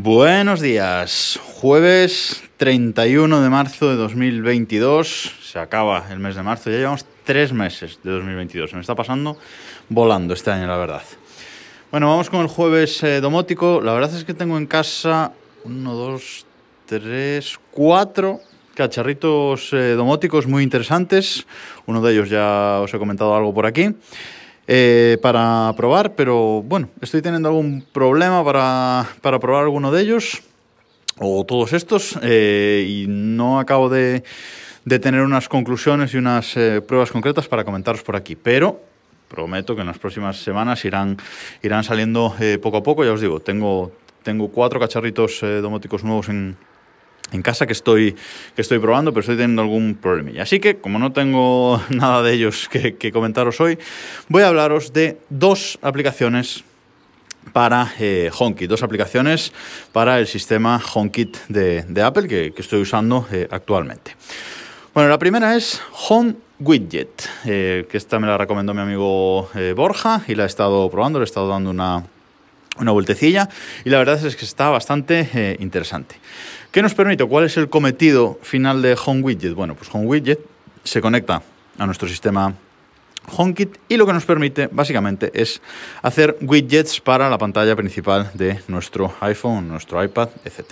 Buenos días, jueves 31 de marzo de 2022, se acaba el mes de marzo, ya llevamos tres meses de 2022, se me está pasando volando este año, la verdad. Bueno, vamos con el jueves eh, domótico, la verdad es que tengo en casa uno, dos, tres, cuatro cacharritos eh, domóticos muy interesantes, uno de ellos ya os he comentado algo por aquí. Eh, para probar, pero bueno, estoy teniendo algún problema para, para probar alguno de ellos o todos estos eh, y no acabo de, de, tener unas conclusiones y unas eh, pruebas concretas para comentaros por aquí, pero prometo que en las próximas semanas irán, irán saliendo eh, poco a poco, ya os digo, tengo, tengo cuatro cacharritos eh, domóticos nuevos en, en casa que estoy, que estoy probando, pero estoy teniendo algún problemilla. Así que, como no tengo nada de ellos que, comentaros hoy, voy a hablaros de dos aplicaciones para eh, HomeKit, dos aplicaciones para el sistema HomeKit de, Apple que, estoy usando eh, actualmente. Bueno, la primera es Home Widget, eh, que esta me la recomendó mi amigo Borja y la he estado probando, le he estado dando una, una vueltecilla y la verdad es que está bastante interesante. ¿Qué nos permite? ¿Cuál es el cometido final de Home Widget? Bueno, pues Home Widget se conecta a nuestro sistema HomeKit y lo que nos permite básicamente es hacer widgets para la pantalla principal de nuestro iPhone, nuestro iPad, etc.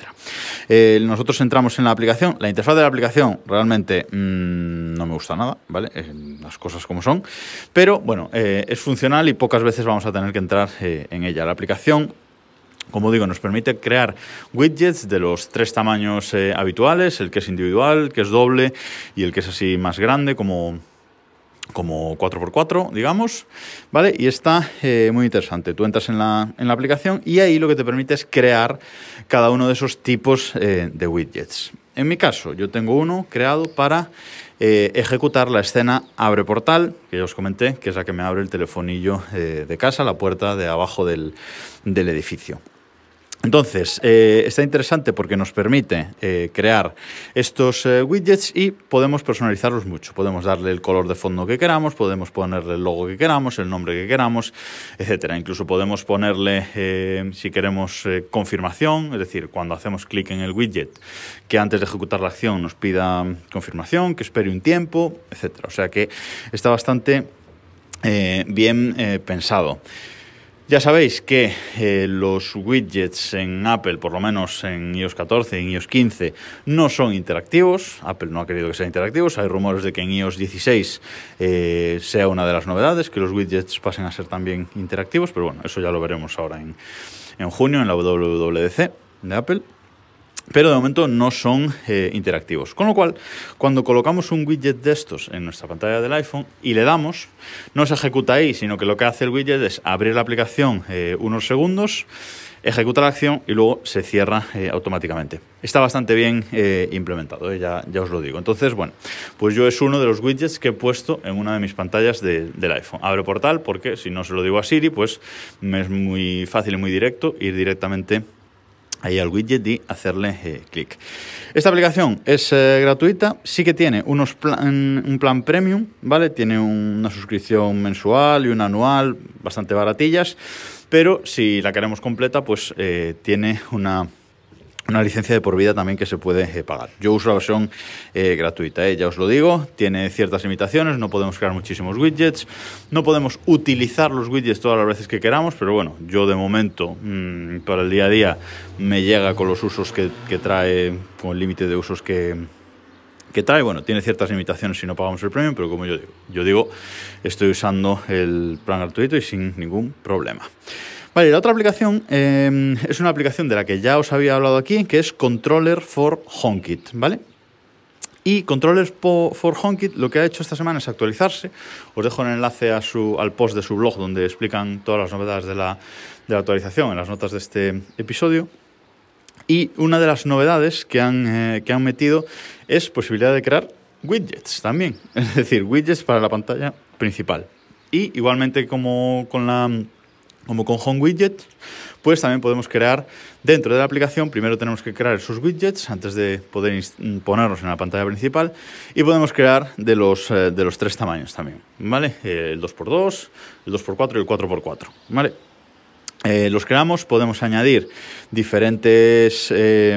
Eh, nosotros entramos en la aplicación, la interfaz de la aplicación realmente mmm, no me gusta nada, ¿vale? Eh, las cosas como son, pero bueno, eh, es funcional y pocas veces vamos a tener que entrar en ella. La aplicación como digo, nos permite crear widgets de los tres tamaños eh, habituales, el que es individual, el que es doble y el que es así más grande, como, como 4x4, digamos, ¿vale? Y está eh, muy interesante. Tú entras en la, en la, aplicación y ahí lo que te permite es crear cada uno de esos tipos eh, de widgets. En mi caso, yo tengo uno creado para ejecutar la escena abre portal, que ya os comenté, que es la que me abre el telefonillo de casa, la puerta de abajo del, del edificio. Entonces, eh, está interesante porque nos permite eh, crear estos eh, widgets y podemos personalizarlos mucho. Podemos darle el color de fondo que queramos, podemos ponerle el logo que queramos, el nombre que queramos, etcétera. Incluso podemos ponerle, si queremos, confirmación, es decir, cuando hacemos clic en el widget, que antes de ejecutar la acción nos pida confirmación, que espere un tiempo, etcétera. O sea que está bastante bien pensado. Ya sabéis que eh, los widgets en Apple, por lo menos en iOS 14 y en iOS 15, no son interactivos. Apple no ha querido que sean interactivos. Hay rumores de que en iOS 16 eh, sea una de las novedades, que los widgets pasen a ser también interactivos, pero bueno, eso ya lo veremos ahora en, en junio en la WWDC de Apple pero de momento no son eh, interactivos. Con lo cual, cuando colocamos un widget de estos en nuestra pantalla del iPhone y le damos, no se ejecuta ahí, sino que lo que hace el widget es abrir la aplicación eh, unos segundos, ejecuta la acción y luego se cierra eh, automáticamente. Está bastante bien implementado, ya, ya, os lo digo. Entonces, bueno, pues yo es uno de los widgets que he puesto en una de mis pantallas de, del iPhone. Abre portal porque si no se lo digo a Siri, pues me es muy fácil y muy directo ir directamente ahí al widget y hacerle eh, clic. Esta aplicación es eh, gratuita, sí que tiene unos plan, un plan premium, ¿vale? Tiene una suscripción mensual y una anual, bastante baratillas, pero si la queremos completa, pues eh, tiene una una licencia de por vida también que se puede eh, pagar. Yo uso la versión eh, gratuita, eh, ya os lo digo, tiene ciertas limitaciones, no podemos crear muchísimos widgets, no podemos utilizar los widgets todas las veces que queramos, pero bueno, yo de momento mmm, para el día a día me llega con los usos que, que trae, con el límite de usos que, que trae, bueno, tiene ciertas limitaciones si no pagamos el premium, pero como yo yo digo, estoy usando el plan gratuito y sin ningún problema. Vale, la otra aplicación eh, es una aplicación de la que ya os había hablado aquí, que es Controller for HomeKit, ¿vale? Y Controller for HomeKit lo que ha hecho esta semana es actualizarse. Os dejo el enlace a su, al post de su blog donde explican todas las novedades de la, de la actualización en las notas de este episodio. Y una de las novedades que han, eh, que han metido es posibilidad de crear widgets también. Es decir, widgets para la pantalla principal. Y igualmente como con la como con Home Widget, pues también podemos crear dentro de la aplicación, primero tenemos que crear esos widgets antes de poder ponerlos en la pantalla principal y podemos crear de los, eh, de los tres tamaños también, ¿vale? El 2x2, el 2x4 y el 4x4, ¿vale? Eh, los creamos, podemos añadir diferentes, eh,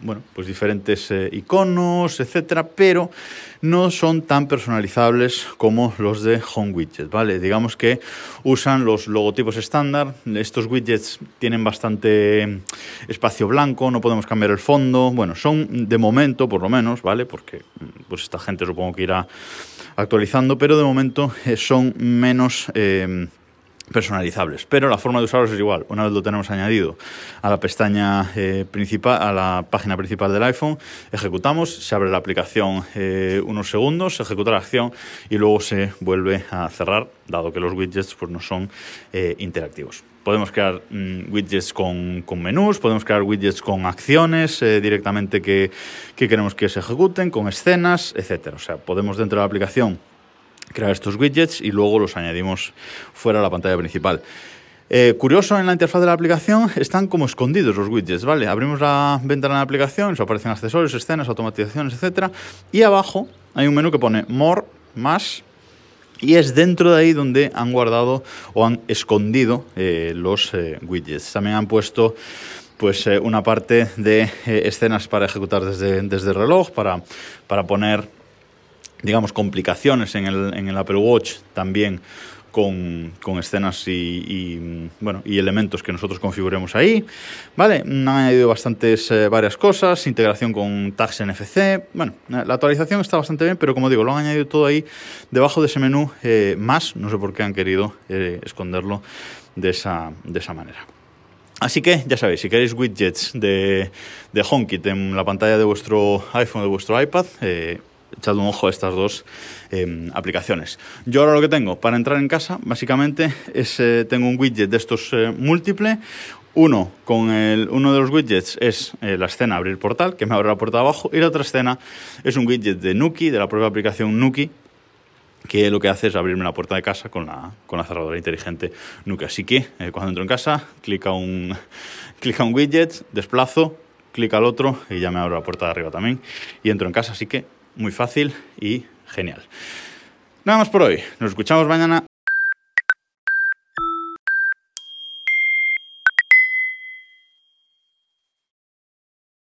bueno, pues diferentes eh, iconos, etcétera, pero no son tan personalizables como los de Home Widget, ¿vale? Digamos que usan los logotipos estándar. Estos widgets tienen bastante espacio blanco, no podemos cambiar el fondo. Bueno, son de momento, por lo menos, ¿vale? Porque pues esta gente supongo que irá actualizando, pero de momento son menos personalizables, pero la forma de usarlos es igual. Una vez lo tenemos añadido a la pestaña eh, principal, a la página principal del iPhone, ejecutamos, se abre la aplicación eh, unos segundos, se ejecuta la acción y luego se vuelve a cerrar, dado que los widgets pues, no son eh, interactivos. Podemos crear mm, widgets con, menús, podemos crear widgets con acciones directamente que, que queremos que se ejecuten, con escenas, etc. O sea, podemos dentro de la aplicación crear estos widgets y luego los añadimos fuera de la pantalla principal. Eh, curioso, en la interfaz de la aplicación están como escondidos los widgets, ¿vale? Abrimos la ventana de la aplicación, nos aparecen accesorios, escenas, automatizaciones, etc. Y abajo hay un menú que pone More, más, y es dentro de ahí donde han guardado o han escondido eh, los eh, widgets. También han puesto pues una parte de escenas para ejecutar desde, desde el reloj, para, para poner digamos, complicaciones en el, en el Apple Watch también con, con, escenas y, bueno, y elementos que nosotros configuremos ahí. Vale, han añadido bastantes, eh, varias cosas, integración con tags NFC. Bueno, la actualización está bastante bien, pero como digo, lo han añadido todo ahí debajo de ese menú eh, más. No sé por qué han querido eh, esconderlo de esa, de esa manera. Así que ya sabéis, si queréis widgets de, de HomeKit en la pantalla de vuestro iPhone o de vuestro iPad, echad un ojo a estas dos em, aplicaciones. Yo ahora lo que tengo para entrar en casa, básicamente, es eh, tengo un widget de estos eh, múltiple. Uno, con el, uno de los widgets es eh, la escena abrir portal, que me abre la puerta de abajo, y la otra escena es un widget de Nuki, de la propia aplicación Nuki, que lo que hace es abrirme la puerta de casa con la, con la cerradura inteligente Nuki. Así que cuando entro en casa, clica un, clica un widget, desplazo, clica al otro y ya me abre la puerta de arriba también y entro en casa. Así que muy fácil y genial. Nada más por hoy. Nos escuchamos mañana.